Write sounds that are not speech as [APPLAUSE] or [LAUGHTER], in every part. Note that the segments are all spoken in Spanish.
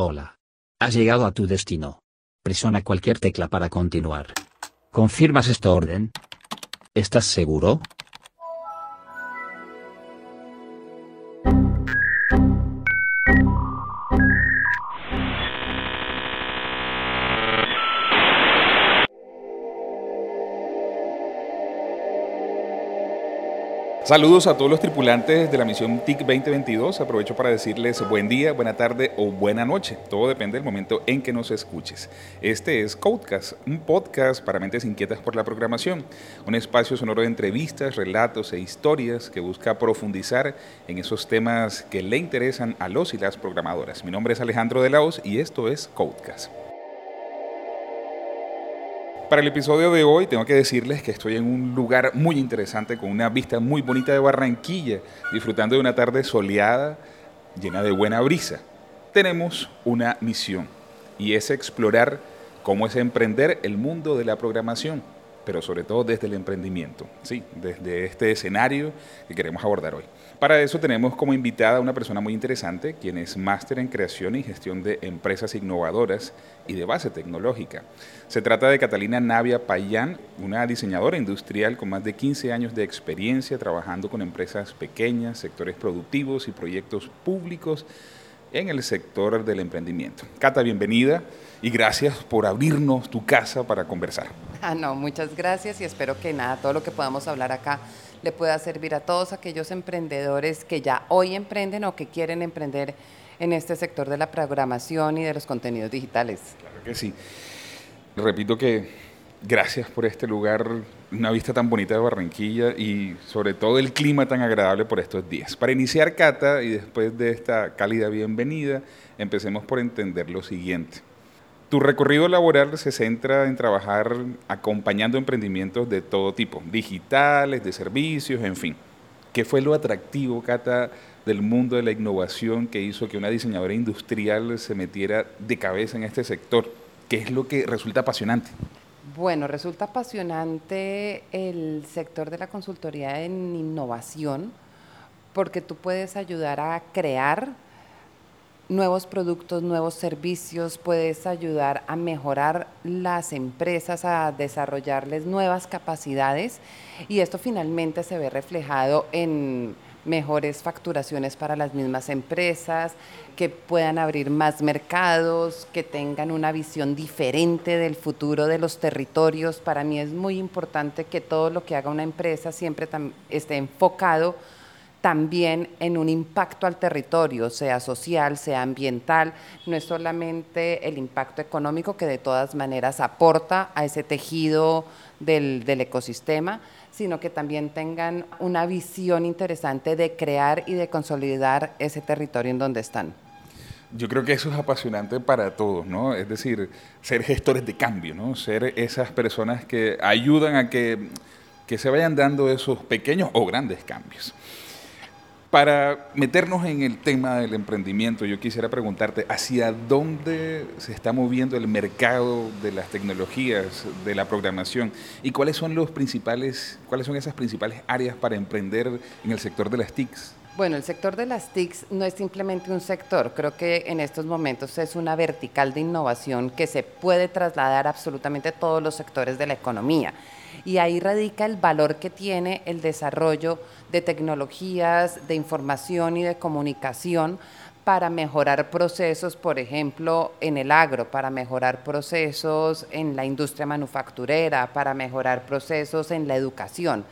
Hola. Has llegado a tu destino. Presiona cualquier tecla para continuar. ¿Confirmas esta orden? ¿Estás seguro? Saludos a todos los tripulantes de la misión TIC 2022. Aprovecho para decirles buen día, buena tarde o buena noche. Todo depende del momento en que nos escuches. Este es Codecast, un podcast para mentes inquietas por la programación. Un espacio sonoro de entrevistas, relatos e historias que busca profundizar en esos temas que le interesan a los y las programadoras. Mi nombre es Alejandro de Laos y esto es Codecast. Para el episodio de hoy tengo que decirles que estoy en un lugar muy interesante con una vista muy bonita de Barranquilla, disfrutando de una tarde soleada llena de buena brisa. Tenemos una misión y es explorar cómo es emprender el mundo de la programación, pero sobre todo desde el emprendimiento, sí, desde este escenario que queremos abordar hoy. Para eso tenemos como invitada a una persona muy interesante, quien es máster en creación y gestión de empresas innovadoras y de base tecnológica. Se trata de Catalina Navia Payán, una diseñadora industrial con más de 15 años de experiencia trabajando con empresas pequeñas, sectores productivos y proyectos públicos en el sector del emprendimiento. Cata, bienvenida y gracias por abrirnos tu casa para conversar. Ah, no, muchas gracias y espero que nada, todo lo que podamos hablar acá le pueda servir a todos aquellos emprendedores que ya hoy emprenden o que quieren emprender en este sector de la programación y de los contenidos digitales. Claro que sí. Repito que gracias por este lugar, una vista tan bonita de Barranquilla y sobre todo el clima tan agradable por estos días. Para iniciar, Cata, y después de esta cálida bienvenida, empecemos por entender lo siguiente. Tu recorrido laboral se centra en trabajar acompañando emprendimientos de todo tipo, digitales, de servicios, en fin. ¿Qué fue lo atractivo, Cata, del mundo de la innovación que hizo que una diseñadora industrial se metiera de cabeza en este sector? ¿Qué es lo que resulta apasionante? Bueno, resulta apasionante el sector de la consultoría en innovación porque tú puedes ayudar a crear nuevos productos, nuevos servicios, puedes ayudar a mejorar las empresas, a desarrollarles nuevas capacidades y esto finalmente se ve reflejado en mejores facturaciones para las mismas empresas, que puedan abrir más mercados, que tengan una visión diferente del futuro de los territorios. Para mí es muy importante que todo lo que haga una empresa siempre esté enfocado también en un impacto al territorio, sea social, sea ambiental, no es solamente el impacto económico que de todas maneras aporta a ese tejido del, ecosistema, sino que también tengan una visión interesante de crear y de consolidar ese territorio en donde están. Yo creo que eso es apasionante para todos, ¿no? Es decir, ser gestores de cambio, ¿no? Ser esas personas que ayudan a que, que se vayan dando esos pequeños o grandes cambios. Para meternos en el tema del emprendimiento, yo quisiera preguntarte, ¿hacia dónde se está moviendo el mercado de las tecnologías, de la programación? ¿Y cuáles son, los principales, cuáles son esas principales áreas para emprender en el sector de las TICs? Bueno, el sector de las TICs no es simplemente un sector, creo que en estos momentos es una vertical de innovación que se puede trasladar a absolutamente todos los sectores de la economía y ahí radica el valor que tiene el desarrollo de tecnologías de información y de comunicación para mejorar procesos, por ejemplo, en el agro, para mejorar procesos en la industria manufacturera, para mejorar procesos en la educación.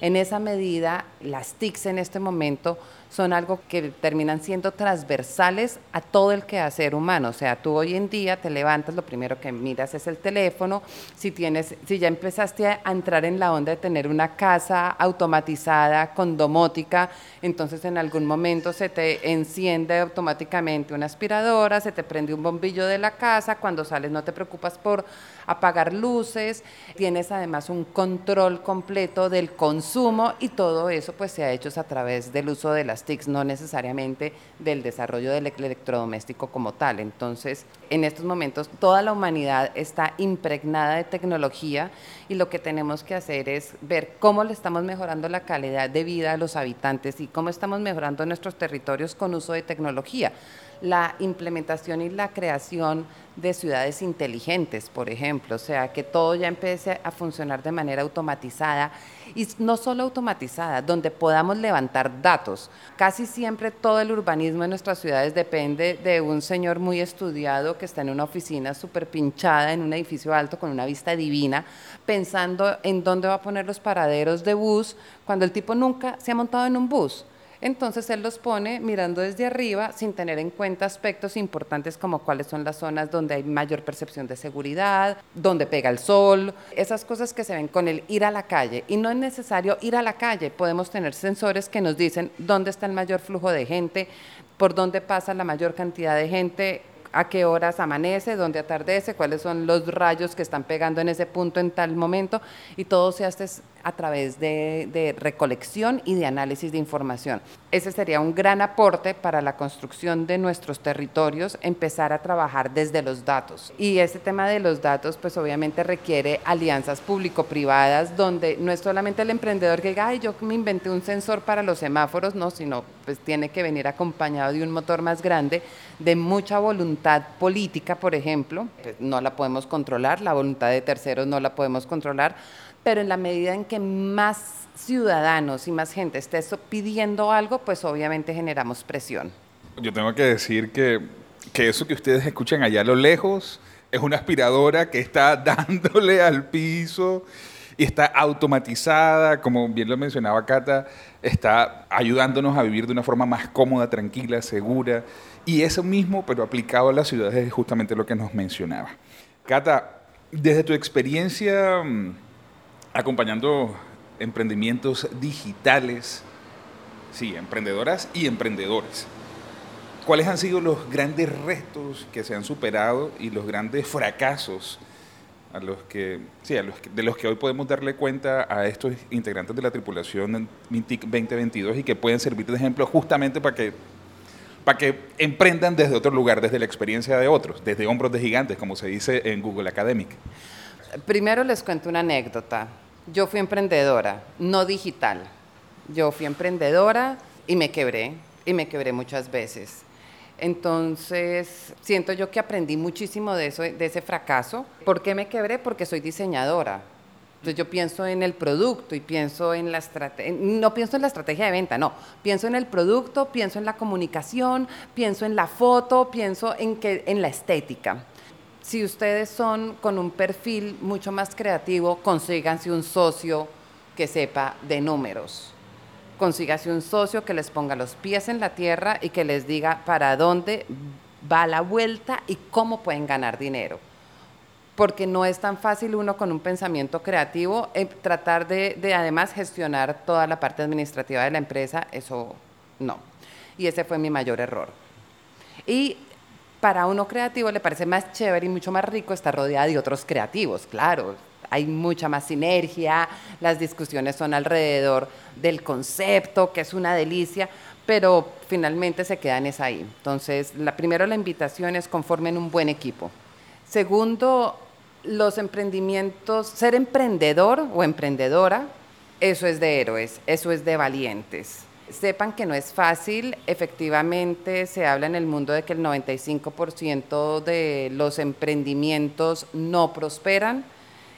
En esa medida, las TICs en este momento son algo que terminan siendo transversales a todo el quehacer humano. O sea, tú hoy en día te levantas, lo primero que miras es el teléfono. Si, tienes, si ya empezaste a entrar en la onda de tener una casa automatizada con domótica, entonces en algún momento se te enciende automáticamente una aspiradora, se te prende un bombillo de la casa, cuando sales no te preocupas por apagar luces, tienes además un control completo del consumo y todo eso pues se ha hecho a través del uso de las TICs, no necesariamente del desarrollo del electrodoméstico como tal. Entonces, en estos momentos toda la humanidad está impregnada de tecnología y lo que tenemos que hacer es ver cómo le estamos mejorando la calidad de vida a los habitantes y cómo estamos mejorando nuestros territorios con uso de tecnología. La implementación y la creación de ciudades inteligentes, por ejemplo, o sea, que todo ya empiece a funcionar de manera automatizada y no solo automatizada, donde podamos levantar datos. Casi siempre todo el urbanismo en nuestras ciudades depende de un señor muy estudiado que está en una oficina súper pinchada, en un edificio alto con una vista divina, pensando en dónde va a poner los paraderos de bus, cuando el tipo nunca se ha montado en un bus. Entonces él los pone mirando desde arriba sin tener en cuenta aspectos importantes como cuáles son las zonas donde hay mayor percepción de seguridad, donde pega el sol, esas cosas que se ven con el ir a la calle. Y no es necesario ir a la calle, podemos tener sensores que nos dicen dónde está el mayor flujo de gente, por dónde pasa la mayor cantidad de gente, a qué horas amanece, dónde atardece, cuáles son los rayos que están pegando en ese punto en tal momento, y todo se hace a través de, recolección y de análisis de información. Ese sería un gran aporte para la construcción de nuestros territorios, empezar a trabajar desde los datos. Y ese tema de los datos, pues obviamente requiere alianzas público-privadas, donde no es solamente el emprendedor que diga, ay, yo me inventé un sensor para los semáforos, no, sino pues tiene que venir acompañado de un motor más grande, de mucha voluntad política, por ejemplo, pues no la podemos controlar, la voluntad de terceros no la podemos controlar, pero en la medida en que más ciudadanos y más gente esté pidiendo algo, pues obviamente generamos presión. Yo tengo que decir que, que eso que ustedes escuchan allá a lo lejos es una aspiradora que está [LAUGHS] dándole al piso y está automatizada, como bien lo mencionaba Cata, está ayudándonos a vivir de una forma más cómoda, tranquila, segura. Y eso mismo, pero aplicado a las ciudades, es justamente lo que nos mencionaba. Cata, desde tu experiencia mm, acompañando emprendimientos digitales, sí, emprendedoras y emprendedores. ¿Cuáles han sido los grandes retos que se han superado y los grandes fracasos a los que, sí, a los de los que hoy podemos darle cuenta a estos integrantes de la tripulación MINTIC 2022 y que pueden servir de ejemplo justamente para que, para que emprendan desde otro lugar, desde la experiencia de otros, desde hombros de gigantes, como se dice en Google Academic? Primero les cuento una anécdota. Yo fui emprendedora, no digital. Yo fui emprendedora y me quebré, y me quebré muchas veces. Entonces, siento yo que aprendí muchísimo de, eso, de ese fracaso. ¿Por qué me quebré? Porque soy diseñadora. Entonces yo pienso en el producto y pienso en la estrategia, no pienso en la estrategia de venta, no, pienso en el producto, pienso en la comunicación, pienso en la foto, pienso en, que, en la estética si ustedes son con un perfil mucho más creativo, consíganse un socio que sepa de números. Consíganse un socio que les ponga los pies en la tierra y que les diga para dónde va la vuelta y cómo pueden ganar dinero. Porque no es tan fácil uno con un pensamiento creativo eh, tratar de, de además gestionar toda la parte administrativa de la empresa, eso no. Y ese fue mi mayor error. Y para uno creativo le parece más chévere y mucho más rico estar rodeada de otros creativos, claro. Hay mucha más sinergia, las discusiones son alrededor del concepto, que es una delicia, pero finalmente se quedan es ahí. Entonces, la, primero la invitación es conformen un buen equipo. Segundo, los emprendimientos, ser emprendedor o emprendedora, eso es de héroes, eso es de valientes sepan que no es fácil. Efectivamente, se habla en el mundo de que el 95% de los emprendimientos no prosperan.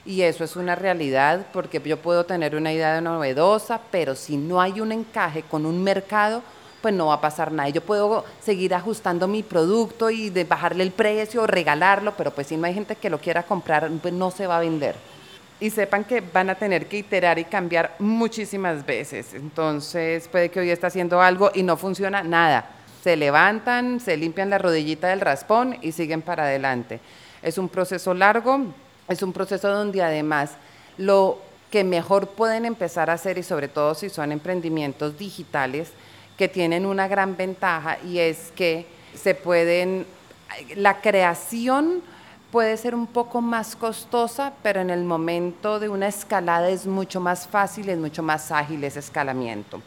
Y eso es una realidad porque yo puedo tener una idea novedosa, pero si no hay un encaje con un mercado, pues no va a pasar nada. Yo puedo seguir ajustando mi producto y bajarle el precio regalarlo, pero pues si no hay gente que lo quiera comprar, pues no se va a vender y sepan que van a tener que iterar y cambiar muchísimas veces. Entonces puede que hoy está haciendo algo y no funciona nada. Se levantan, se limpian la rodillita del raspón y siguen para adelante. Es un proceso largo, es un proceso donde además lo que mejor pueden empezar a hacer y sobre todo si son emprendimientos digitales que tienen una gran ventaja y es que se pueden, la creación puede ser un poco más costosa, pero en el momento de una escalada es mucho más fácil, es mucho más ágil ese escalamiento.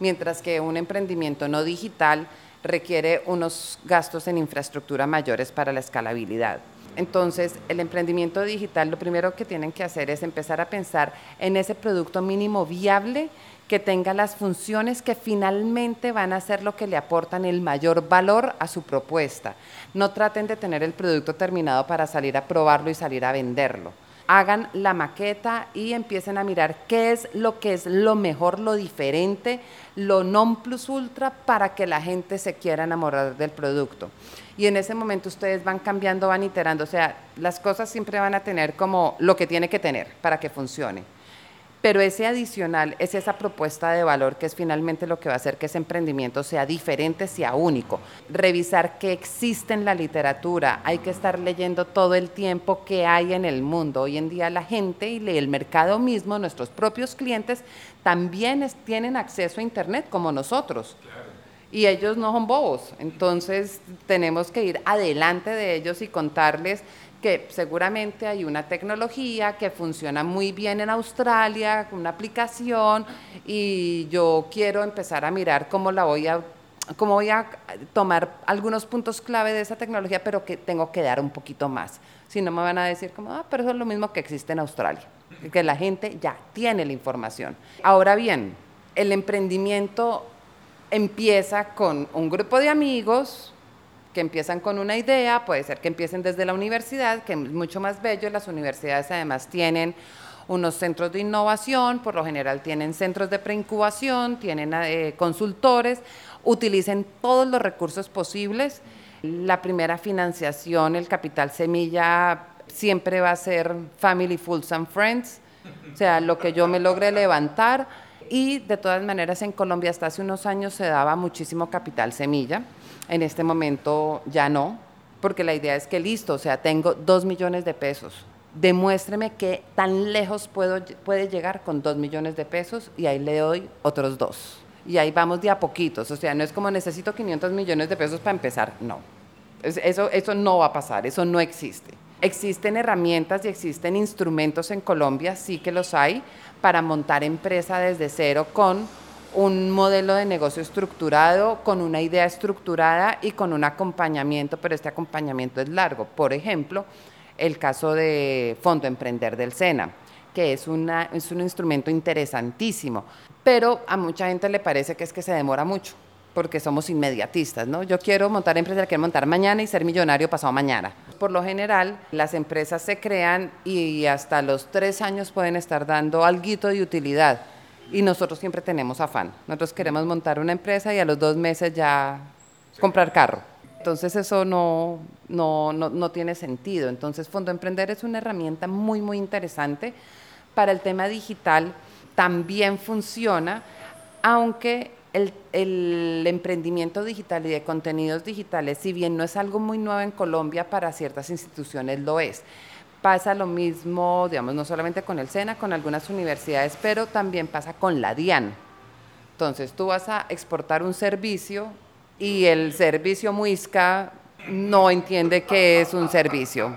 Mientras que un emprendimiento no digital requiere unos gastos en infraestructura mayores para la escalabilidad. Entonces, el emprendimiento digital lo primero que tienen que hacer es empezar a pensar en ese producto mínimo viable que tenga las funciones que finalmente van a ser lo que le aportan el mayor valor a su propuesta. No traten de tener el producto terminado para salir a probarlo y salir a venderlo. Hagan la maqueta y empiecen a mirar qué es lo que es lo mejor, lo diferente, lo non plus ultra para que la gente se quiera enamorar del producto. Y en ese momento ustedes van cambiando, van iterando, o sea, las cosas siempre van a tener como lo que tiene que tener para que funcione pero ese adicional es esa propuesta de valor que es finalmente lo que va a hacer que ese emprendimiento sea diferente, sea único. Revisar qué existe en la literatura, hay que estar leyendo todo el tiempo que hay en el mundo. Hoy en día la gente y el mercado mismo, nuestros propios clientes, también tienen acceso a Internet como nosotros. Y ellos no son bobos, entonces tenemos que ir adelante de ellos y contarles que seguramente hay una tecnología que funciona muy bien en Australia, una aplicación, y yo quiero empezar a mirar cómo la voy a cómo voy a tomar algunos puntos clave de esa tecnología, pero que tengo que dar un poquito más. Si no me van a decir como, ah, pero eso es lo mismo que existe en Australia, que la gente ya tiene la información. Ahora bien, el emprendimiento empieza con un grupo de amigos, que empiezan con una idea, puede ser que empiecen desde la universidad, que es mucho más bello, las universidades además tienen unos centros de innovación, por lo general tienen centros de preincubación, tienen eh, consultores, utilicen todos los recursos posibles. La primera financiación, el capital semilla, siempre va a ser Family Fools and Friends, o sea, lo que yo me logre levantar. Y de todas maneras en Colombia hasta hace unos años se daba muchísimo capital semilla en este momento ya no, porque la idea es que listo, o sea, tengo dos millones de pesos. Demuéstreme qué tan lejos puedo, puede llegar con dos millones de pesos y ahí le doy otros dos. Y ahí vamos de a poquitos, o sea, no es como necesito 500 millones de pesos para empezar, no. Eso, eso no va a pasar, eso no existe. Existen herramientas y existen instrumentos en Colombia, sí que los hay, para montar empresa desde cero con un modelo de negocio estructurado, con una idea estructurada y con un acompañamiento, pero este acompañamiento es largo. Por ejemplo, el caso de Fondo Emprender del SENA, que es, una, es un instrumento interesantísimo, pero a mucha gente le parece que es que se demora mucho porque somos inmediatistas, ¿no? Yo quiero montar empresa, quiero montar mañana y ser millonario pasado mañana. Por lo general, las empresas se crean y hasta los tres años pueden estar dando algo de utilidad y nosotros siempre tenemos afán. Nosotros queremos montar una empresa y a los dos meses ya comprar carro. Entonces eso no, no, no, no, tiene sentido. Entonces Fondo Emprender es una herramienta muy, muy interesante. Para el tema digital también funciona, aunque el, el, emprendimiento digital y de contenidos digitales, si bien no es algo muy nuevo en Colombia, para ciertas instituciones lo es. Pasa lo mismo, digamos, no solamente con el SENA, con algunas universidades, pero también pasa con la DIAN. Entonces, tú vas a exportar un servicio y el servicio muisca no entiende qué es un servicio.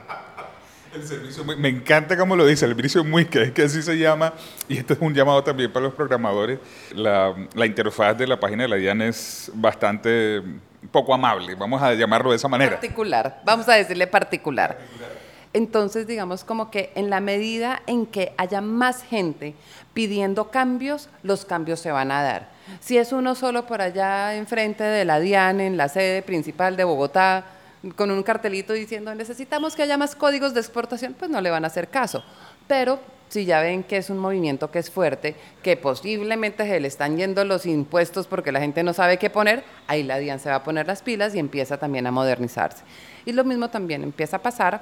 El servicio, me encanta cómo lo dice, el servicio muisca, es que así se llama, y esto es un llamado también para los programadores. La, la interfaz de la página de la DIAN es bastante poco amable, vamos a llamarlo de esa manera. Particular, vamos a decirle particular. Entonces, digamos como que en la medida en que haya más gente pidiendo cambios, los cambios se van a dar. Si es uno solo por allá enfrente de la DIAN, en la sede principal de Bogotá, con un cartelito diciendo necesitamos que haya más códigos de exportación, pues no le van a hacer caso. Pero si ya ven que es un movimiento que es fuerte, que posiblemente se le están yendo los impuestos porque la gente no sabe qué poner, ahí la DIAN se va a poner las pilas y empieza también a modernizarse. Y lo mismo también empieza a pasar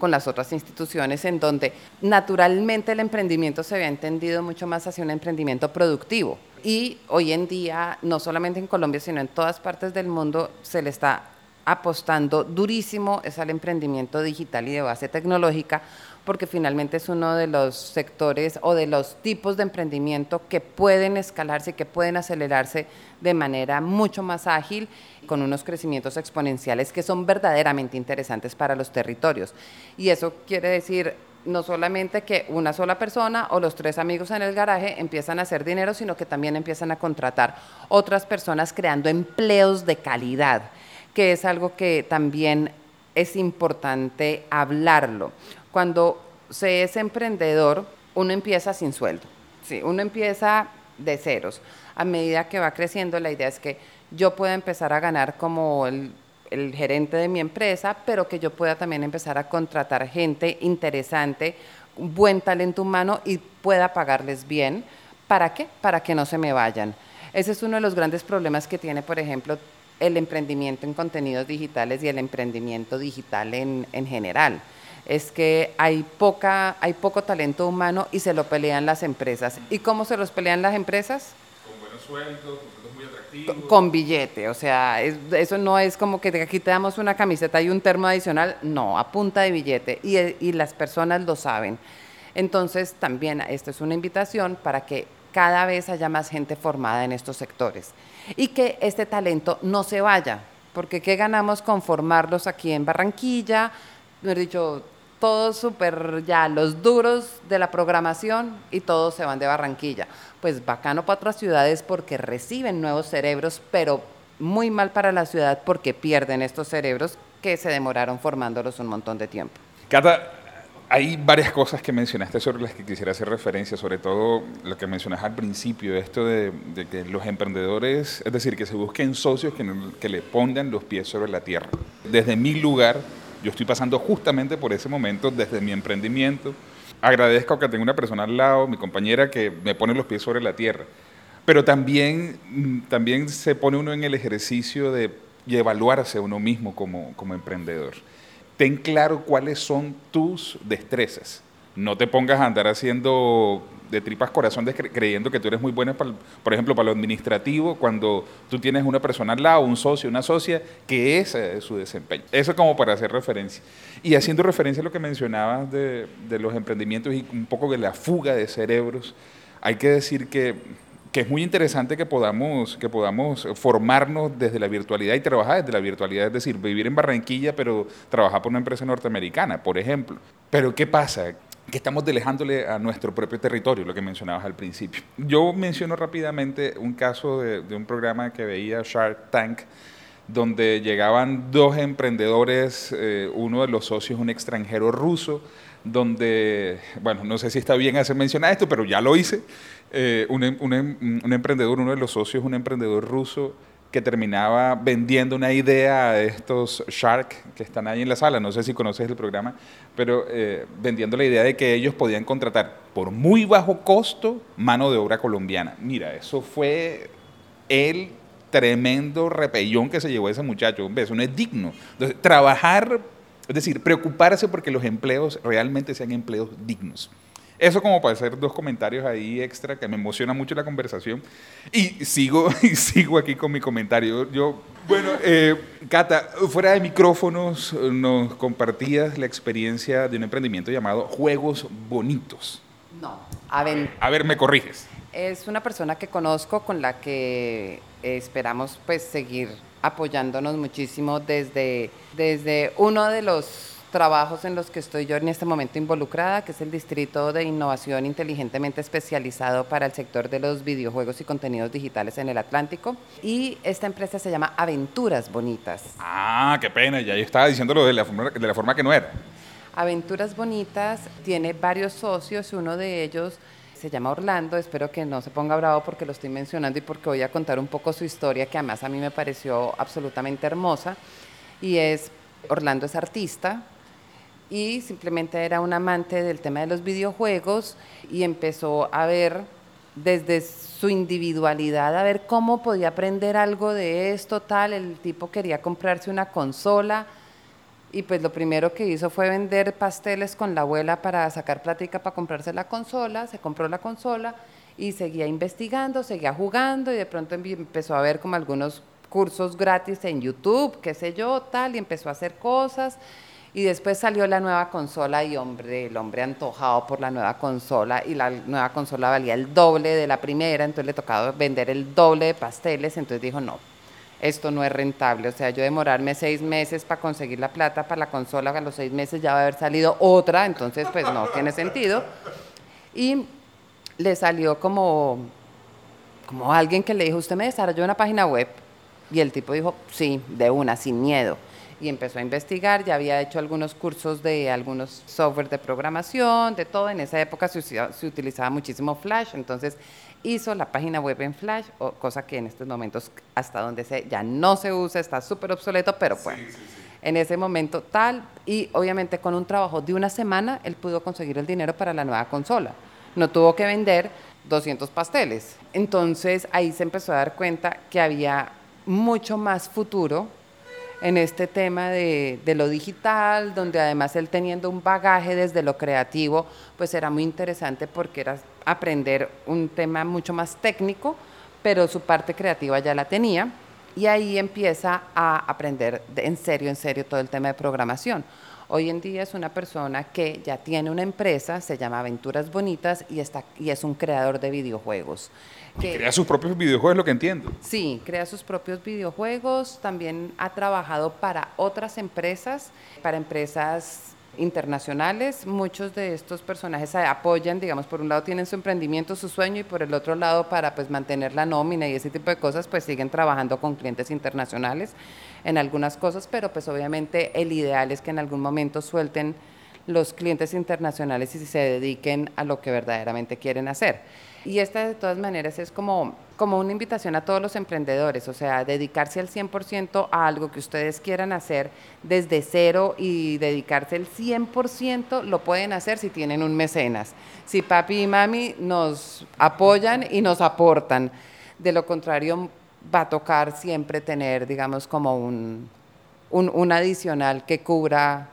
con las otras instituciones en donde naturalmente el emprendimiento se había entendido mucho más hacia un emprendimiento productivo. Y hoy en día, no solamente en Colombia, sino en todas partes del mundo, se le está apostando durísimo es al emprendimiento digital y de base tecnológica, porque finalmente es uno de los sectores o de los tipos de emprendimiento que pueden escalarse, que pueden acelerarse de manera mucho más ágil, con unos crecimientos exponenciales que son verdaderamente interesantes para los territorios. Y eso quiere decir no solamente que una sola persona o los tres amigos en el garaje empiezan a hacer dinero, sino que también empiezan a contratar otras personas creando empleos de calidad, que es algo que también es importante hablarlo. Cuando se es emprendedor, uno empieza sin sueldo. Sí, uno empieza de ceros. A medida que va creciendo, la idea es que yo pueda empezar a ganar como el, gerente de mi empresa, pero que yo pueda también empezar a contratar gente interesante, buen talento humano y pueda pagarles bien. ¿Para qué? Para que no se me vayan. Ese es uno de los grandes problemas que tiene, por ejemplo, el emprendimiento en contenidos digitales y el emprendimiento digital en, en general. Es que hay, poca, hay poco talento humano y se lo pelean las empresas. ¿Y cómo se los pelean las empresas? Con buenos sueldos, con muy atractivos. Con, billete, o sea, es- eso no es como que aquí te damos una camiseta y un termo adicional, no, a punta de billete y, y las personas lo saben. Entonces, también esto es una invitación para que cada vez haya más gente formada en estos sectores y que este talento no se vaya, porque ¿qué ganamos con formarlos aquí en Barranquilla? Mejor dicho, todos súper ya los duros de la programación y todos se van de Barranquilla. Pues bacano para otras ciudades porque reciben nuevos cerebros, pero muy mal para la ciudad porque pierden estos cerebros que se demoraron formándolos un montón de tiempo. Hay varias cosas que mencionaste sobre las que quisiera hacer referencia, sobre todo lo que mencionas al principio, esto de, de que los emprendedores, es decir, que se busquen socios que, que le pongan los pies sobre la tierra. Desde mi lugar, yo estoy pasando justamente por ese momento, desde mi emprendimiento. Agradezco que tengo una persona al lado, mi compañera, que me pone los pies sobre la tierra. Pero también, también se pone uno en el ejercicio de y evaluarse a uno mismo como, como emprendedor ten claro cuáles son tus destrezas. No te pongas a andar haciendo de tripas corazón creyendo que tú eres muy bueno, para, por ejemplo, para lo administrativo, cuando tú tienes una persona al lado, un socio, una socia, que ese es su desempeño. Eso como para hacer referencia. Y haciendo referencia a lo que mencionabas de los emprendimientos y un poco de la fuga de cerebros, hay que decir que que es muy interesante que podamos, que podamos formarnos desde la virtualidad y trabajar desde la virtualidad, es decir, vivir en Barranquilla, pero trabajar por una empresa norteamericana, por ejemplo. Pero ¿qué pasa? Que estamos delejándole a nuestro propio territorio, lo que mencionabas al principio. Yo menciono rápidamente un caso de, un programa que veía Shark Tank, donde llegaban dos emprendedores, eh, uno de los socios un extranjero ruso, donde, bueno, no sé si está bien hacer mencionar esto, pero ya lo hice, eh, un, em- un em- un emprendedor, uno de los socios, un emprendedor ruso que terminaba vendiendo una idea a estos Shark que están ahí en la sala, no sé si conoces el programa, pero eh, vendiendo la idea de que ellos podían contratar por muy bajo costo mano de obra colombiana. Mira, eso fue el tremendo repellón que se llevó ese muchacho. Eso no es digno. Entonces, trabajar, es decir, preocuparse porque los empleos realmente sean empleos dignos. Eso como para hacer dos comentarios ahí extra que me emociona mucho la conversación. Y sigo, [LAUGHS] y sigo aquí con mi comentario. Yo, bueno, eh, Cata, fuera de micrófonos eh, nos compartías la experiencia de un emprendimiento llamado Juegos Bonitos. No. Aven- A ver, me corriges. Es una persona que conozco con la que esperamos pues seguir apoyándonos muchísimo desde, desde uno de los trabajos en los que estoy yo en este momento involucrada, que es el Distrito de Innovación Inteligentemente Especializado para el sector de los videojuegos y contenidos digitales en el Atlántico. Y esta empresa se llama Aventuras Bonitas. Ah, qué pena, ya yo estaba diciéndolo de la forma, de la forma que no era. Aventuras Bonitas tiene varios socios, uno de ellos se llama Orlando, espero que no se ponga bravo porque lo estoy mencionando y porque voy a contar un poco su historia, que además a mí me pareció absolutamente hermosa, y es, Orlando es artista y simplemente era un amante del tema de los videojuegos y empezó a ver desde su individualidad, a ver cómo podía aprender algo de esto, tal, el tipo quería comprarse una consola, y pues lo primero que hizo fue vender pasteles con la abuela para sacar plática para comprarse la consola, se compró la consola y seguía investigando, seguía jugando y de pronto empe- empezó a ver como algunos cursos gratis en YouTube, qué sé yo, tal, y empezó a hacer cosas. Y después salió la nueva consola y hombre, el hombre antojado por la nueva consola y la nueva consola valía el doble de la primera, entonces le tocaba vender el doble de pasteles, entonces dijo, no, esto no es rentable. O sea, yo demorarme seis meses para conseguir la plata para la consola, a los seis meses ya va a haber salido otra, entonces pues no tiene sentido. Y le salió como, como alguien que le dijo, usted me desarrolló una página web. Y el tipo dijo, sí, de una, sin miedo. Y empezó a investigar, ya había hecho algunos cursos de algunos software de programación, de todo, en esa época se, se utilizaba muchísimo Flash, entonces hizo la página web en Flash, cosa que en estos momentos hasta donde sé ya no se usa, está súper obsoleto, pero bueno. En ese momento tal, y obviamente con un trabajo de una semana, él pudo conseguir el dinero para la nueva consola. No tuvo que vender 200 pasteles. Entonces ahí se empezó a dar cuenta que había mucho más futuro en este tema de, de, lo digital, donde además él teniendo un bagaje desde lo creativo, pues era muy interesante porque era aprender un tema mucho más técnico, pero su parte creativa ya la tenía. Y ahí empieza a aprender en serio, en serio todo el tema de programación. Hoy en día es una persona que ya tiene una empresa, se llama Aventuras Bonitas y, está, y es un creador de videojuegos. Que, crea sus propios videojuegos, lo que entiendo. Sí, crea sus propios videojuegos, también ha trabajado para otras empresas, para empresas internacionales. Muchos de estos personajes apoyan, digamos, por un lado tienen su emprendimiento, su sueño y por el otro lado para pues mantener la nómina y ese tipo de cosas, pues siguen trabajando con clientes internacionales en algunas cosas, pero pues obviamente el ideal es que en algún momento suelten los clientes internacionales y se dediquen a lo que verdaderamente quieren hacer. Y esta de todas maneras es como, como una invitación a todos los emprendedores, o sea, dedicarse al 100% a algo que ustedes quieran hacer desde cero y dedicarse el 100% lo pueden hacer si tienen un mecenas, si papi y mami nos apoyan y nos aportan. De lo contrario, va a tocar siempre tener, digamos, como un, un, un adicional que cubra,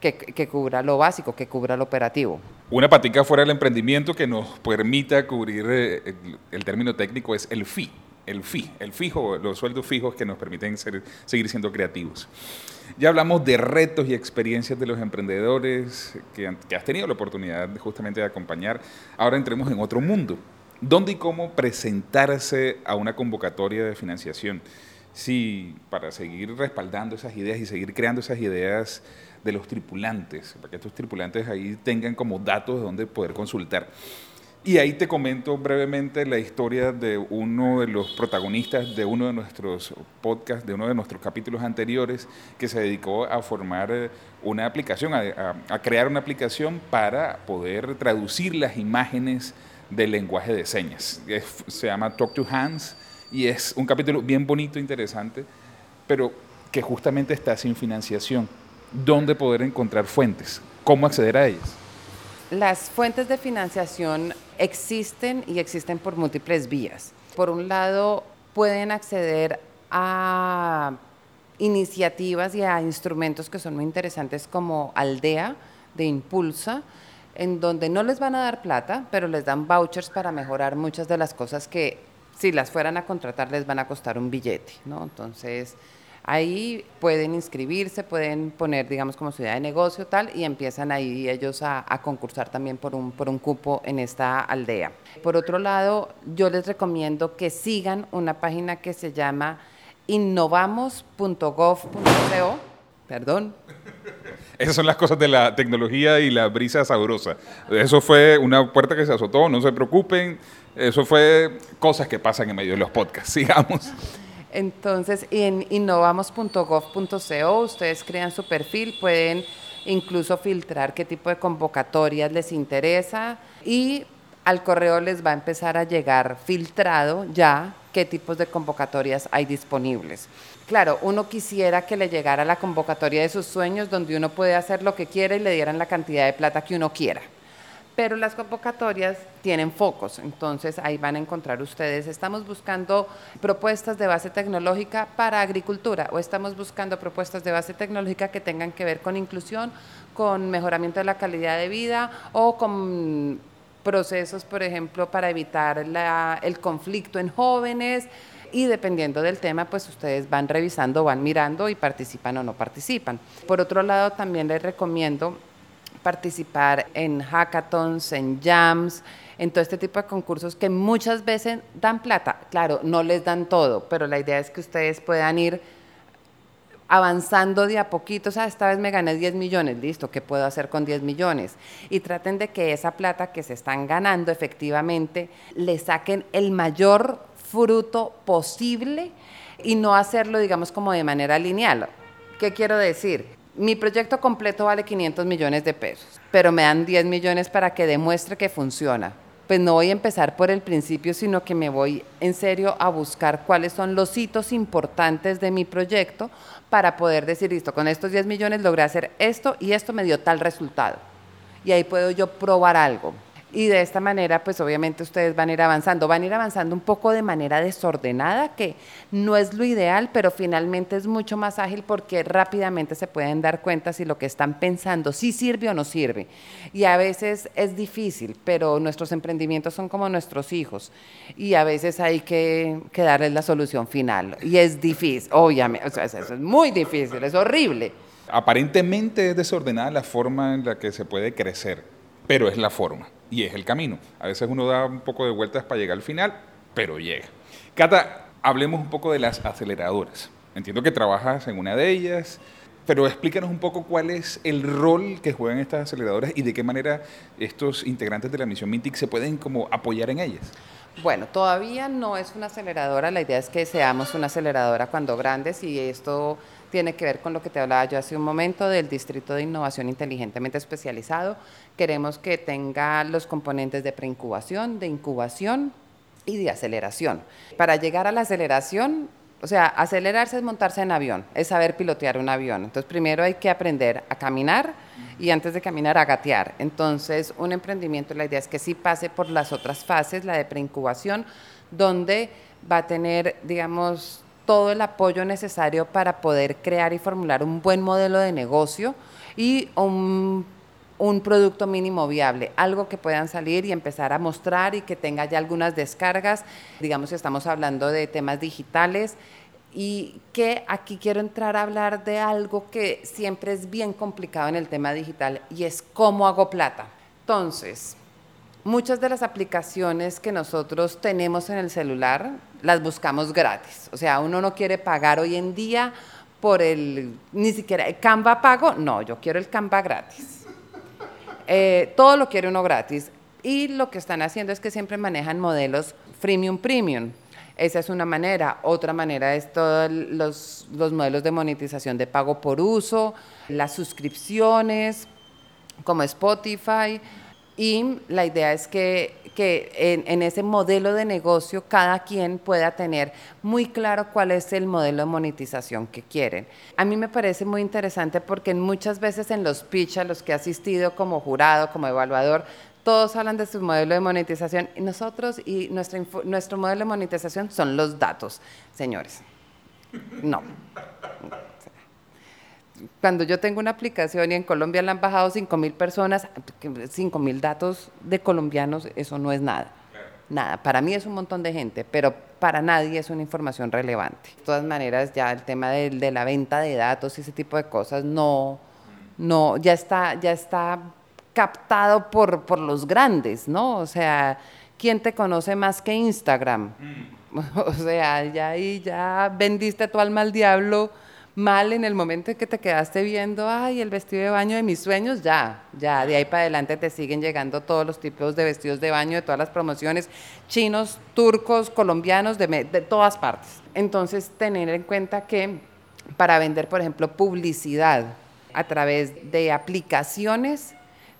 que, que cubra lo básico, que cubra lo operativo. Una patica fuera del emprendimiento que nos permita cubrir, eh, el, término técnico es el FI, el FI, el fijo, los sueldos fijos que nos permiten seguir siendo creativos. Ya hablamos de retos y experiencias de los emprendedores que, que has tenido la oportunidad justamente de acompañar. Ahora entremos en otro mundo. ¿Dónde y cómo presentarse a una convocatoria de financiación? Sí, para seguir respaldando esas ideas y seguir creando esas ideas de los tripulantes, para que estos tripulantes ahí tengan como datos de donde poder consultar. Y ahí te comento brevemente la historia de uno de los protagonistas de uno de nuestros podcasts, de uno de nuestros capítulos anteriores, que se dedicó a formar eh, una aplicación, a, a crear una aplicación para poder traducir las imágenes del lenguaje de señas. se llama Talk to Hands y es un capítulo bien bonito, interesante, pero que justamente está sin financiación dónde poder encontrar fuentes, cómo acceder a ellas. Las fuentes de financiación existen y existen por múltiples vías. Por un lado, pueden acceder a iniciativas y a instrumentos que son muy interesantes como Aldea de Impulsa, en donde no les van a dar plata, pero les dan vouchers para mejorar muchas de las cosas que si las fueran a contratar les van a costar un billete, ¿no? Entonces, Ahí pueden inscribirse, pueden poner, digamos, como idea de negocio tal, y empiezan ahí ellos a, concursar también por un, por un cupo en esta aldea. Por otro lado, yo les recomiendo que sigan una página que se llama innovamos.gov.co. Perdón. Esas son las cosas de la tecnología y la brisa sabrosa. Eso fue una puerta que se azotó, no se preocupen. Eso fue cosas que pasan en medio de los podcasts, [LAUGHS] sigamos. Entonces, en innovamos.gov.co ustedes crean su perfil, pueden incluso filtrar qué tipo de convocatorias les interesa y al correo les va a empezar a llegar filtrado ya qué tipos de convocatorias hay disponibles. Claro, uno quisiera que le llegara la convocatoria de sus sueños donde uno puede hacer lo que quiera y le dieran la cantidad de plata que uno quiera pero las convocatorias tienen focos, entonces ahí van a encontrar ustedes, estamos buscando propuestas de base tecnológica para agricultura o estamos buscando propuestas de base tecnológica que tengan que ver con inclusión, con mejoramiento de la calidad de vida o con procesos, por ejemplo, para evitar el conflicto en jóvenes. Y dependiendo del tema, pues ustedes van revisando, van mirando y participan o no participan. Por otro lado, también les recomiendo participar en hackathons, en jams, en todo este tipo de concursos que muchas veces dan plata. Claro, no les dan todo, pero la idea es que ustedes puedan ir avanzando de a poquito, o sea, esta vez me gané 10 millones, listo, ¿qué puedo hacer con 10 millones? Y traten de que esa plata que se están ganando efectivamente le saquen el mayor fruto posible y no hacerlo, digamos, como de manera lineal ¿Qué quiero decir? Mi proyecto completo vale 500 millones de pesos, pero me dan 10 millones para que demuestre que funciona. Pues no voy a empezar por el principio, sino que me voy en serio a buscar cuáles son los hitos importantes de mi proyecto para poder decir, listo, con estos 10 millones logré hacer esto y esto me dio tal resultado. Y ahí puedo yo probar algo. Y de esta manera, pues obviamente ustedes van a ir avanzando, van a ir avanzando un poco de manera desordenada, que no es lo ideal, pero finalmente es mucho más ágil porque rápidamente se pueden dar cuenta si lo que están pensando sí sirve o no sirve. Y a veces es difícil, pero nuestros emprendimientos son como nuestros hijos y a veces hay que, darles la solución final. Y es difícil, obviamente, o es muy difícil, es horrible. Aparentemente es desordenada la forma en la que se puede crecer, pero es la forma y es el camino. A veces uno da un poco de vueltas para llegar al final, pero llega. Cata, hablemos un poco de las aceleradoras. Entiendo que trabajas en una de ellas, pero explícanos un poco cuál es el rol que juegan estas aceleradoras y de qué manera estos integrantes de la misión Mintic se pueden como apoyar en ellas. Bueno, todavía no es una aceleradora, la idea es que seamos una aceleradora cuando grandes y esto tiene que ver con lo que te hablaba yo hace un momento del Distrito de Innovación Inteligentemente Especializado. Queremos que tenga los componentes de preincubación, de incubación y de aceleración. Para llegar a la aceleración, o sea, acelerarse es montarse en avión, es saber pilotear un avión. Entonces, primero hay que aprender a caminar y antes de caminar a gatear. Entonces, un emprendimiento, la idea es que sí pase por las otras fases, la de preincubación, donde va a tener, digamos, todo el apoyo necesario para poder crear y formular un buen modelo de negocio y un, producto mínimo viable, algo que puedan salir y empezar a mostrar y que tenga ya algunas descargas, digamos que estamos hablando de temas digitales y que aquí quiero entrar a hablar de algo que siempre es bien complicado en el tema digital y es cómo hago plata. Entonces, muchas de las aplicaciones que nosotros tenemos en el celular las buscamos gratis. O sea, uno no quiere pagar hoy en día por el, ni siquiera, el Canva pago, no, yo quiero el Canva gratis. Eh, todo lo quiere uno gratis. Y lo que están haciendo es que siempre manejan modelos freemium premium. Esa es una manera. Otra manera es todos los, los modelos de monetización de pago por uso, las suscripciones, como Spotify, y la idea es que, en, ese modelo de negocio cada quien pueda tener muy claro cuál es el modelo de monetización que quieren. A mí me parece muy interesante porque muchas veces en los pitch a los que he asistido como jurado, como evaluador, todos hablan de su modelo de monetización y nosotros y nuestro, nuestro modelo de monetización son los datos, señores. No cuando yo tengo una aplicación y en Colombia la han bajado 5 mil personas, 5 mil datos de colombianos, eso no es nada. Nada, para mí es un montón de gente, pero para nadie es una información relevante. De todas maneras, ya el tema de, de la venta de datos y ese tipo de cosas no, no ya está, ya está captado por, por los grandes, ¿no? O sea, ¿quién te conoce más que Instagram? Mm. [LAUGHS] O sea, ya ahí ya vendiste tu alma al diablo mal en el momento en que te quedaste viendo, ay, el vestido de baño de mis sueños, ya, ya, de ahí para adelante te siguen llegando todos los tipos de vestidos de baño de todas las promociones, chinos, turcos, colombianos, de, de todas partes. Entonces, tener en cuenta que para vender, por ejemplo, publicidad a través de aplicaciones,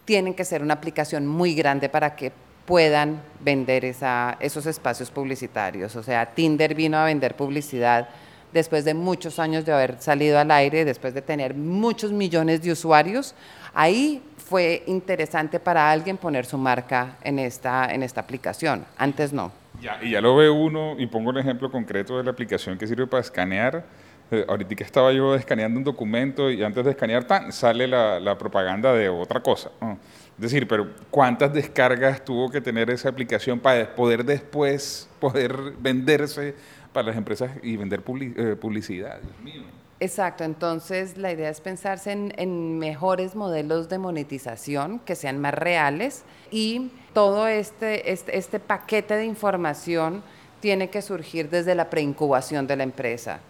tienen que ser una aplicación muy grande para que puedan vender esa, esos espacios publicitarios. O sea, Tinder vino a vender publicidad después de muchos años de haber salido al aire, después de tener muchos millones de usuarios, ahí fue interesante para alguien poner su marca en esta, en esta aplicación. Antes no. Ya, y ya lo ve uno, y pongo un ejemplo concreto de la aplicación que sirve para escanear. Eh, ahorita estaba yo escaneando un documento y antes de escanear tan, sale la propaganda de otra cosa. Es decir, pero ¿cuántas descargas tuvo que tener esa aplicación para poder después poder venderse para las empresas y vender eh, publicidad. Exacto, entonces la idea es pensarse en, mejores modelos de monetización que sean más reales y todo este, este, este paquete de información tiene que surgir desde la preincubación de la empresa.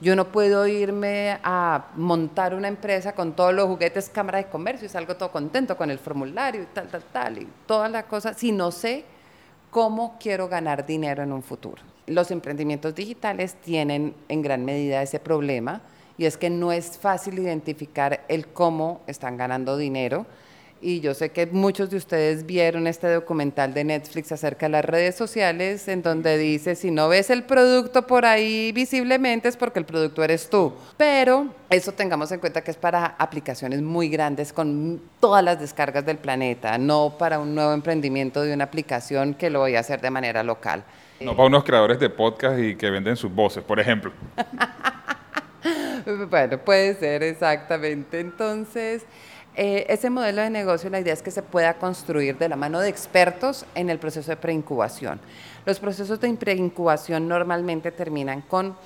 Yo no puedo irme a montar una empresa con todos los juguetes Cámara de Comercio y salgo todo contento con el formulario y tal, tal, tal, y toda la cosa, si no sé cómo quiero ganar dinero en un futuro los emprendimientos digitales tienen en gran medida ese problema y es que no es fácil identificar el cómo están ganando dinero y yo sé que muchos de ustedes vieron este documental de Netflix acerca de las redes sociales, en donde dice, si no ves el producto por ahí visiblemente es porque el producto eres tú. Pero eso tengamos en cuenta que es para aplicaciones muy grandes con todas las descargas del planeta, no para un nuevo emprendimiento de una aplicación que lo voy a hacer de manera local. No para unos creadores de podcast y que venden sus voces, por ejemplo. [LAUGHS] bueno, puede ser exactamente. Entonces... Eh, ese modelo de negocio, la idea es que se pueda construir de la mano de expertos en el proceso de preincubación. Los procesos de preincubación normalmente terminan con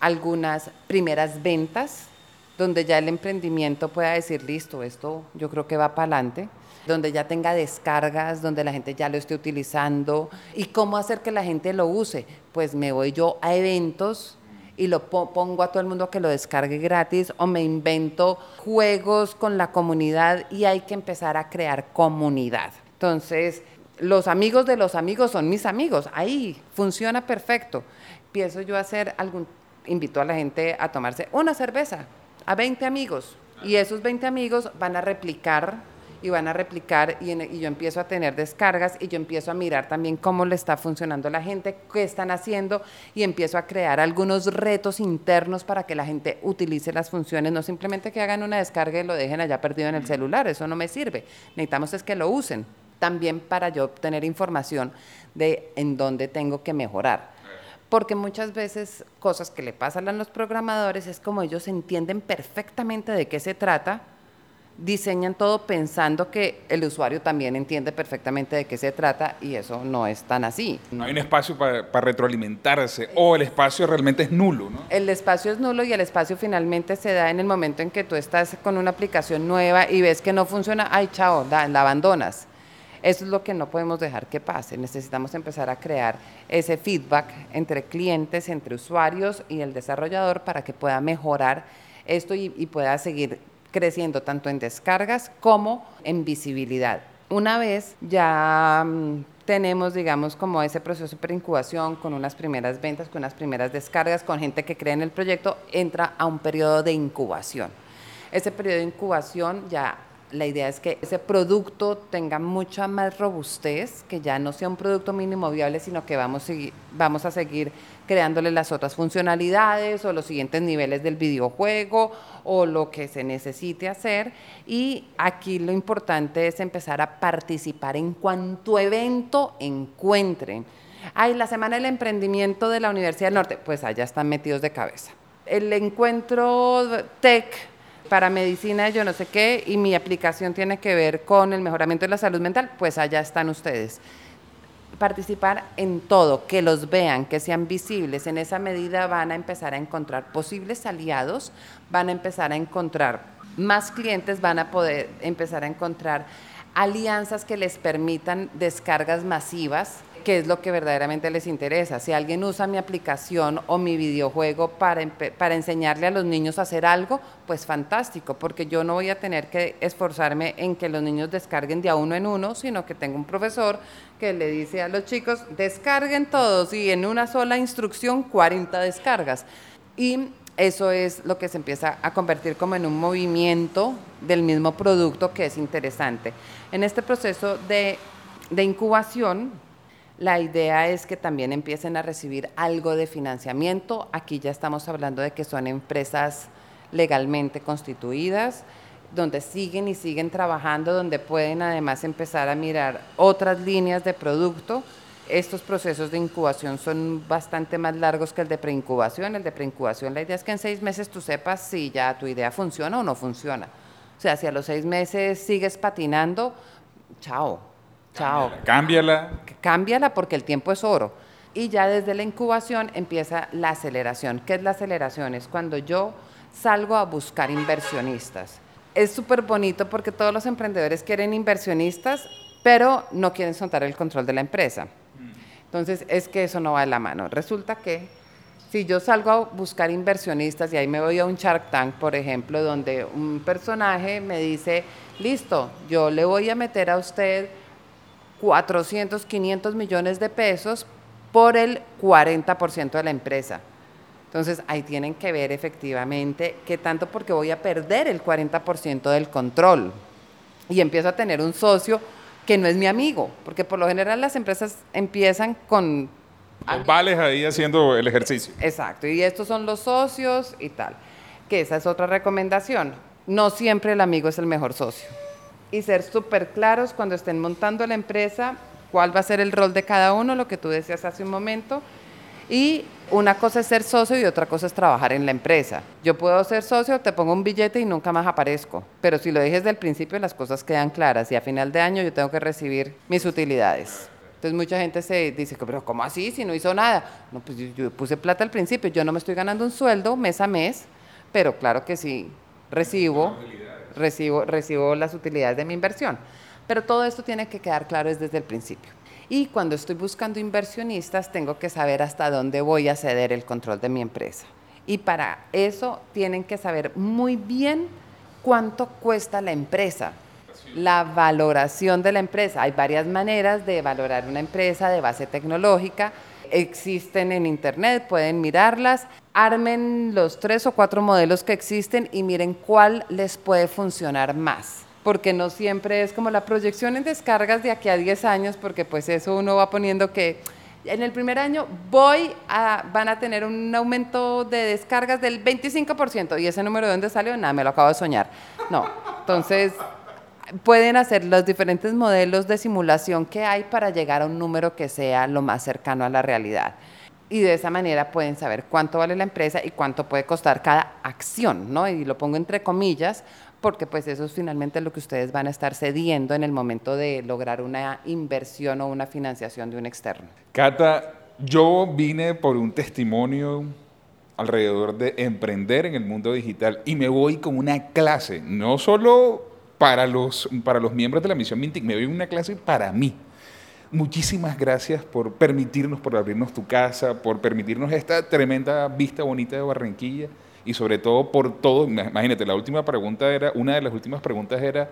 algunas primeras ventas, donde ya el emprendimiento pueda decir, listo, esto yo creo que va para adelante, donde ya tenga descargas, donde la gente ya lo esté utilizando. ¿Y cómo hacer que la gente lo use? Pues me voy yo a eventos y lo pongo a todo el mundo que lo descargue gratis o me invento juegos con la comunidad y hay que empezar a crear comunidad. Entonces, los amigos de los amigos son mis amigos, ahí funciona perfecto. Empiezo yo hacer algún, invito a la gente a tomarse una cerveza, a 20 amigos, y esos 20 amigos van a replicar y van a replicar y, yo empiezo a tener descargas y yo empiezo a mirar también cómo le está funcionando a la gente, qué están haciendo y empiezo a crear algunos retos internos para que la gente utilice las funciones, no simplemente que hagan una descarga y lo dejen allá perdido en el celular, eso no me sirve. Necesitamos es que lo usen también para yo obtener información de en dónde tengo que mejorar porque muchas veces cosas que le pasan a los programadores es como ellos entienden perfectamente de qué se trata, diseñan todo pensando que el usuario también entiende perfectamente de qué se trata y eso no es tan así. No hay un espacio para, retroalimentarse o el espacio realmente es nulo, ¿no? El espacio es nulo y el espacio finalmente se da en el momento en que tú estás con una aplicación nueva y ves que no funciona, ay, chao, la, la abandonas. Eso es lo que no podemos dejar que pase. Necesitamos empezar a crear ese feedback entre clientes, entre usuarios y el desarrollador para que pueda mejorar esto y, y pueda seguir creciendo tanto en descargas como en visibilidad. Una vez ya mm, tenemos, digamos, como ese proceso de preincubación con unas primeras ventas, con unas primeras descargas, con gente que cree en el proyecto, entra a un periodo de incubación. Ese periodo de incubación ya la idea es que ese producto tenga mucha más robustez, que ya no sea un producto mínimo viable, sino que vamos, vamos a seguir creándole las otras funcionalidades o los siguientes niveles del videojuego o lo que se necesite hacer. Y aquí lo importante es empezar a participar en cuanto evento encuentren. Hay la Semana del Emprendimiento de la Universidad del Norte, pues allá están metidos de cabeza. El encuentro tech para medicina yo no sé qué y mi aplicación tiene que ver con el mejoramiento de la salud mental, pues allá están ustedes. Participar en todo, que los vean, que sean visibles. En esa medida van a empezar a encontrar posibles aliados, van a empezar a encontrar más clientes, van a poder empezar a encontrar alianzas que les permitan descargas masivas qué es lo que verdaderamente les interesa. Si alguien usa mi aplicación o mi videojuego para, para enseñarle a los niños a hacer algo, pues fantástico, porque yo no voy a tener que esforzarme en que los niños descarguen de a uno en uno, sino que tengo un profesor que le dice a los chicos, descarguen todos y en una sola instrucción 40 descargas. Y eso es lo que se empieza a convertir como en un movimiento del mismo producto que es interesante. En este proceso de, de incubación, la idea es que también empiecen a recibir algo de financiamiento. Aquí ya estamos hablando de que son empresas legalmente constituidas, donde siguen y siguen trabajando, donde pueden además empezar a mirar otras líneas de producto. Estos procesos de incubación son bastante más largos que el de preincubación. El de preincubación, la idea es que en seis meses tú sepas si ya tu idea funciona o no funciona. O sea, si a los seis meses sigues patinando, chao, Chao. Cámbiala. Cámbiala porque el tiempo es oro. Y ya desde la incubación empieza la aceleración. ¿Qué es la aceleración? Es cuando yo salgo a buscar inversionistas. Es súper bonito porque todos los emprendedores quieren inversionistas, pero no quieren soltar el control de la empresa. Entonces es que eso no va de la mano. Resulta que si yo salgo a buscar inversionistas y ahí me voy a un Shark Tank, por ejemplo, donde un personaje me dice, listo, yo le voy a meter a usted 400, 500 millones de pesos por el 40% de la empresa. Entonces ahí tienen que ver efectivamente qué tanto porque voy a perder el 40% del control y empiezo a tener un socio que no es mi amigo, porque por lo general las empresas empiezan con... Los vales ahí haciendo el ejercicio. Exacto, y estos son los socios y tal, que esa es otra recomendación. No siempre el amigo es el mejor socio. Y ser súper claros cuando estén montando la empresa, cuál va a ser el rol de cada uno, lo que tú decías hace un momento, y una cosa es ser socio y otra cosa es trabajar en la empresa. Yo puedo ser socio, te pongo un billete y nunca más aparezco. Pero si lo dije desde el principio, las cosas quedan claras y a final de año yo tengo que recibir mis utilidades. Entonces mucha gente se dice, pero ¿cómo así? Si no hizo nada. No, pues yo, yo puse plata al principio, yo no me estoy ganando un sueldo mes a mes, pero claro que sí, recibo, recibo, recibo las utilidades de mi inversión. Pero todo esto tiene que quedar claro desde el principio. Y cuando estoy buscando inversionistas, tengo que saber hasta dónde voy a ceder el control de mi empresa. Y para eso tienen que saber muy bien cuánto cuesta la empresa, la valoración de la empresa. Hay varias maneras de valorar una empresa de base tecnológica. Existen en Internet, pueden mirarlas. Armen los tres o cuatro modelos que existen y miren cuál les puede funcionar más porque no siempre es como la proyección en descargas de aquí a 10 años, porque pues eso uno va poniendo que en el primer año voy a, van a tener un aumento de descargas del 25%, y ese número de dónde salió, nada, me lo acabo de soñar. No, entonces pueden hacer los diferentes modelos de simulación que hay para llegar a un número que sea lo más cercano a la realidad. Y de esa manera pueden saber cuánto vale la empresa y cuánto puede costar cada acción, ¿no? Y lo pongo entre comillas, porque pues eso es finalmente lo que ustedes van a estar cediendo en el momento de lograr una inversión o una financiación de un externo. Cata, yo vine por un testimonio alrededor de emprender en el mundo digital y me voy con una clase, no solo para los, para los miembros de la misión Mintic, me voy una clase para mí. Muchísimas gracias por permitirnos, por abrirnos tu casa, por permitirnos esta tremenda vista bonita de Barranquilla y sobre todo por todo, imagínate, la última pregunta era, una de las últimas preguntas era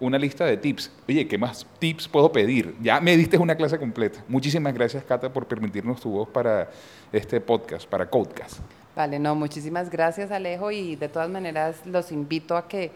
una lista de tips. Oye, ¿qué más tips puedo pedir? Ya me diste una clase completa. Muchísimas gracias, Cata, por permitirnos tu voz para este podcast, para Codecast. Vale, no, muchísimas gracias, Alejo, y de todas maneras los invito a que,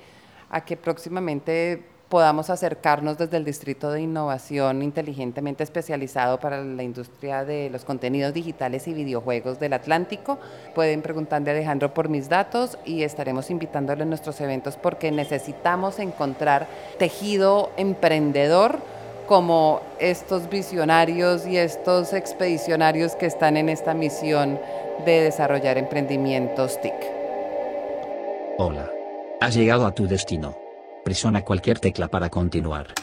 a que próximamente podamos acercarnos desde el Distrito de Innovación inteligentemente especializado para la industria de los contenidos digitales y videojuegos del Atlántico. Pueden preguntarle a Alejandro por mis datos y estaremos invitándole a nuestros eventos porque necesitamos encontrar tejido emprendedor como estos visionarios y estos expedicionarios que están en esta misión de desarrollar emprendimientos TIC. Hola. Has llegado a tu destino. Presiona cualquier tecla para continuar.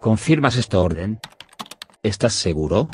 ¿Confirmas esta orden? ¿Estás seguro?